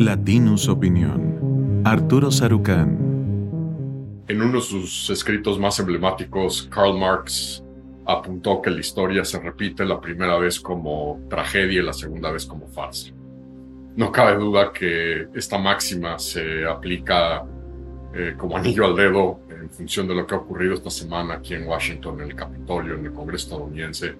Latinus Opinión. Arturo Sarucán. En uno de sus escritos más emblemáticos, Karl Marx apuntó que la historia se repite la primera vez como tragedia y la segunda vez como farsa. No cabe duda que esta máxima se aplica eh, como anillo al dedo en función de lo que ha ocurrido esta semana aquí en Washington, en el Capitolio, en el Congreso estadounidense,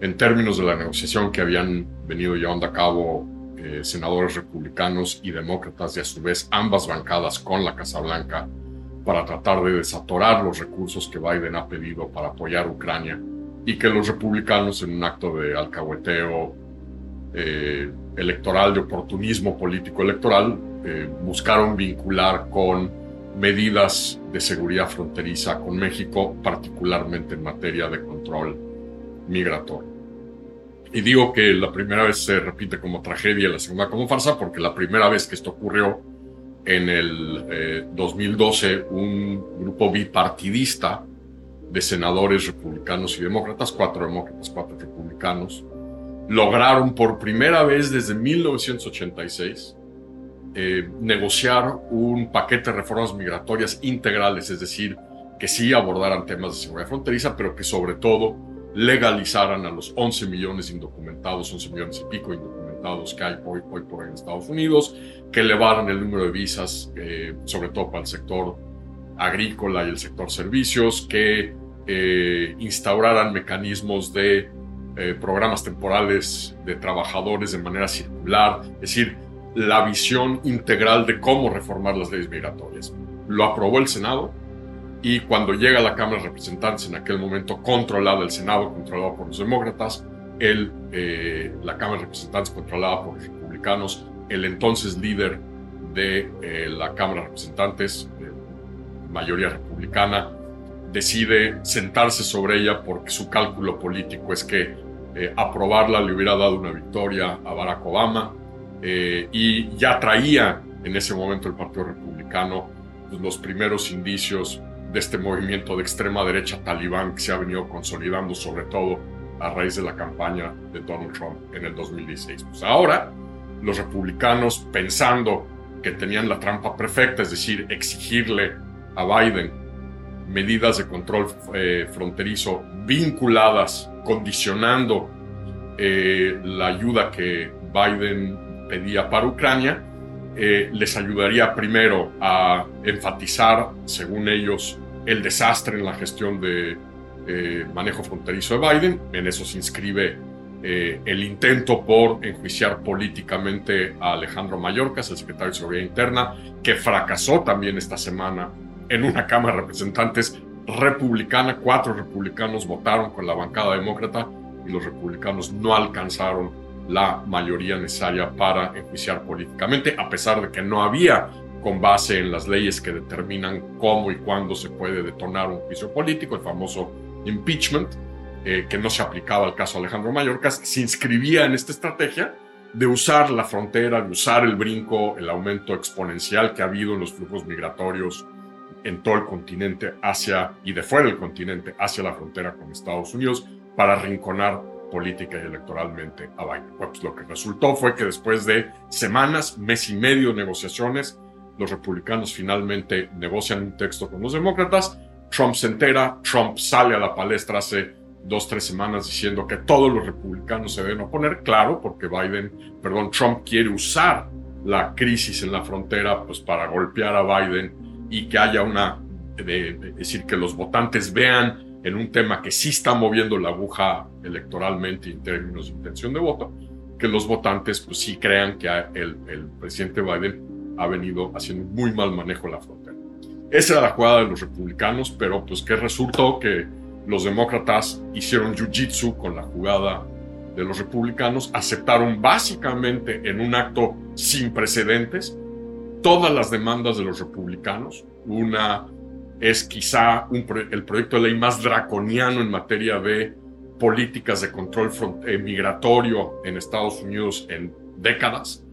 en términos de la negociación que habían venido llevando a cabo eh, senadores republicanos y demócratas y a su vez ambas bancadas con la Casa Blanca para tratar de desatorar los recursos que Biden ha pedido para apoyar Ucrania y que los republicanos en un acto de alcahueteo eh, electoral, de oportunismo político electoral, eh, buscaron vincular con medidas de seguridad fronteriza con México, particularmente en materia de control migratorio. Y digo que la primera vez se repite como tragedia la segunda como farsa, porque la primera vez que esto ocurrió en el 2012, eh, un grupo bipartidista de senadores republicanos y demócratas, cuatro demócratas, cuatro republicanos, lograron por primera vez desde 1986 eh, negociar un paquete de reformas migratorias integrales, es decir, que sí abordaran temas de seguridad fronteriza, pero que sobre todo legalizaran a los 11 millones indocumentados, 11 millones y pico indocumentados que hay hoy, por hoy en Estados Unidos, que elevaran el número de visas, eh, sobre todo para el sector agrícola y el sector servicios, que eh, instauraran mecanismos de eh, programas temporales de trabajadores de manera circular, es decir, la visión integral de cómo reformar las leyes migratorias. Lo aprobó el Senado, y cuando llega a la Cámara de Representantes, en aquel momento controlada el Senado, controlado por los demócratas, el, eh, la Cámara de Representantes controlada por los republicanos, el entonces líder de eh, la Cámara de Representantes, mayoría republicana, decide sentarse sobre ella porque su cálculo político es que eh, aprobarla le hubiera dado una victoria a Barack Obama y ya traía en ese momento el Partido Republicano pues, los primeros indicios de este movimiento de extrema derecha talibán que se ha venido consolidando sobre todo a raíz de la campaña de Donald Trump en el 2016. Pues ahora los republicanos pensando que tenían la trampa perfecta, es decir, exigirle a Biden medidas de control eh, fronterizo vinculadas, condicionando eh, la ayuda que Biden pedía para Ucrania, eh, les ayudaría primero a enfatizar, según ellos, el desastre en la gestión de eh, manejo fronterizo de Biden. En eso se inscribe eh, el intento por enjuiciar políticamente a Alejandro Mayorkas, el secretario de Seguridad Interna, que fracasó también esta semana en una Cámara de Representantes republicana. Cuatro republicanos votaron con la bancada demócrata y los republicanos no alcanzaron la mayoría necesaria para enjuiciar políticamente, a pesar de que no había con base en las leyes que determinan cómo y cuándo se puede detonar un juicio político, el famoso impeachment, eh, que no se aplicaba al caso Alejandro Mayorkas, se inscribía en esta estrategia de usar la frontera, de usar el brinco, el aumento exponencial que ha habido en los flujos migratorios en todo el continente hacia y de fuera del continente hacia la frontera con Estados Unidos para rinconar política y electoralmente a Biden. Pues lo que resultó fue que después de semanas, mes y medio de negociaciones, los republicanos finalmente negocian un texto con los demócratas, Trump se entera, Trump sale a la palestra hace dos, tres semanas diciendo que todos los republicanos se deben oponer, claro, porque Biden, perdón, Trump quiere usar la crisis en la frontera pues para golpear a Biden y que haya una, es decir, que los votantes vean en un tema que sí está moviendo la aguja electoralmente en términos de intención de voto, que los votantes pues sí crean que el, el presidente Biden ha venido haciendo muy mal manejo de la frontera. Esa era la jugada de los republicanos, pero pues que resultó que los demócratas hicieron jiu-jitsu con la jugada de los republicanos, aceptaron básicamente en un acto sin precedentes todas las demandas de los republicanos. Una es quizá el proyecto de ley más draconiano en materia de políticas de control eh, migratorio en Estados Unidos en décadas.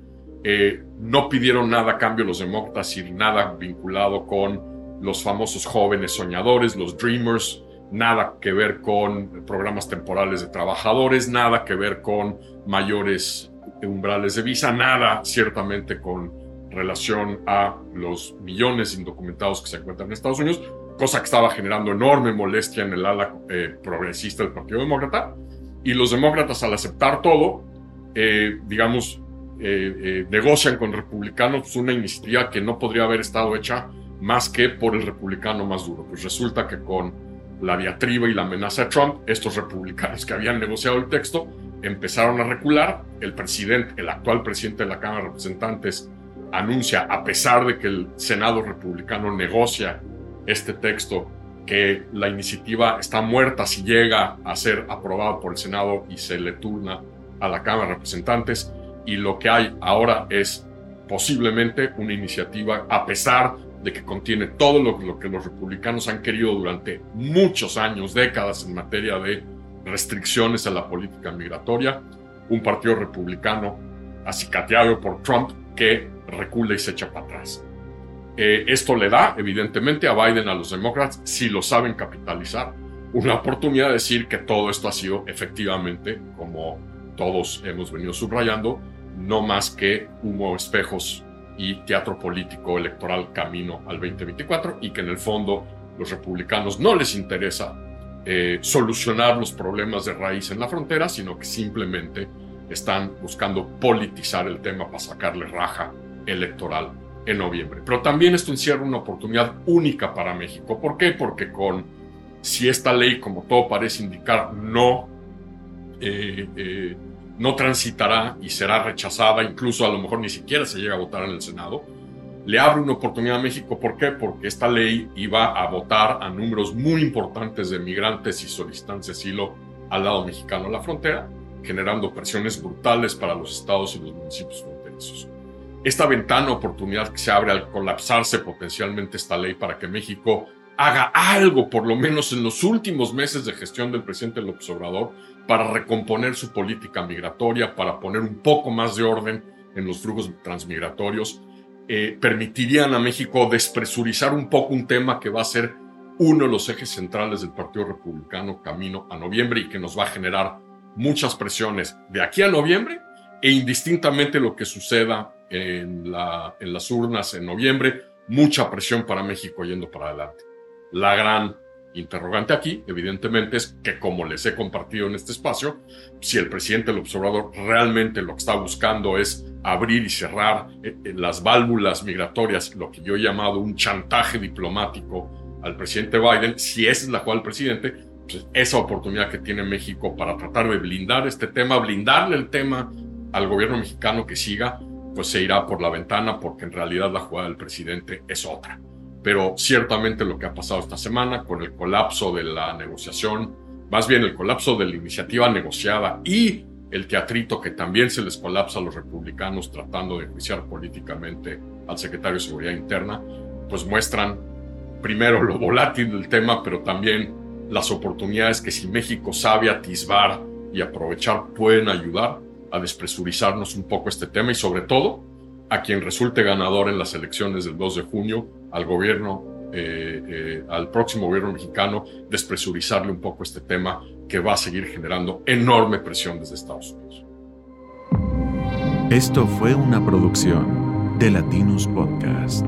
Eh, no pidieron nada a cambio los demócratas y nada vinculado con los famosos jóvenes soñadores, los dreamers, nada que ver con programas temporales de trabajadores, nada que ver con mayores umbrales de visa, nada ciertamente con relación a los millones indocumentados que se encuentran en Estados Unidos, cosa que estaba generando enorme molestia en el ala eh, progresista del Partido Demócrata. Y los demócratas, al aceptar todo, eh, digamos, eh, negocian con republicanos una iniciativa que no podría haber estado hecha más que por el republicano más duro. Pues resulta que con la diatriba y la amenaza de Trump, estos republicanos que habían negociado el texto empezaron a recular. El presidente, el actual presidente de la Cámara de Representantes, anuncia, a pesar de que el Senado republicano negocia este texto, que la iniciativa está muerta si llega a ser aprobada por el Senado y se le turna a la Cámara de Representantes. Y lo que hay ahora es posiblemente una iniciativa, a pesar de que contiene todo lo, lo, que los republicanos han querido durante muchos años, décadas en materia de restricciones a la política migratoria, un partido republicano acicateado por Trump que recula y se echa para atrás. Eh, esto le da, evidentemente, a Biden, a los demócratas, si lo saben capitalizar, una oportunidad de decir que todo esto ha sido efectivamente, como todos hemos venido subrayando, no más que humo, espejos y teatro político electoral camino al 2024 y que en el fondo los republicanos no les interesa eh, solucionar los problemas de raíz en la frontera, sino que simplemente están buscando politizar el tema para sacarle raja electoral en noviembre. Pero también esto encierra una oportunidad única para México. ¿Por qué? Porque con, si esta ley, como todo parece indicar, no eh, eh, no transitará y será rechazada, incluso a lo mejor ni siquiera se llega a votar en el Senado, le abre una oportunidad a México. ¿Por qué? Porque esta ley iba a votar a números muy importantes de migrantes y solicitantes de asilo al lado mexicano de la frontera, generando presiones brutales para los estados y los municipios fronterizos. Esta ventana oportunidad que se abre al colapsarse potencialmente esta ley para que México haga algo, por lo menos en los últimos meses de gestión del presidente López Obrador, para recomponer su política migratoria, para poner un poco más de orden en los flujos transmigratorios, eh, permitirían a México despresurizar un poco un tema que va a ser uno de los ejes centrales del Partido Republicano camino a noviembre y que nos va a generar muchas presiones de aquí a noviembre e indistintamente lo que suceda en, la, en las urnas en noviembre, mucha presión para México yendo para adelante. La gran interrogante aquí, evidentemente, es que como les he compartido en este espacio, si el presidente del observador realmente lo que está buscando es abrir y cerrar eh, eh, las válvulas migratorias, lo que yo he llamado un chantaje diplomático al presidente Biden, si esa es la cual presidente, pues esa oportunidad que tiene México para tratar de blindar este tema, blindarle el tema al gobierno mexicano que siga, pues se irá por la ventana porque en realidad la jugada del presidente es otra. Pero ciertamente lo que ha pasado esta semana con el colapso de la negociación, más bien el colapso de la iniciativa negociada y el teatrito que también se les colapsa a los republicanos tratando de juiciar políticamente al secretario de Seguridad Interna, pues muestran primero lo volátil del tema, pero también las oportunidades que si México sabe atisbar y aprovechar pueden ayudar a despresurizarnos un poco este tema y sobre todo a quien resulte ganador en las elecciones del 2 de junio, al gobierno, eh, eh, al próximo gobierno mexicano, despresurizarle un poco este tema que va a seguir generando enorme presión desde Estados Unidos. Esto fue una producción de Latinus Podcast.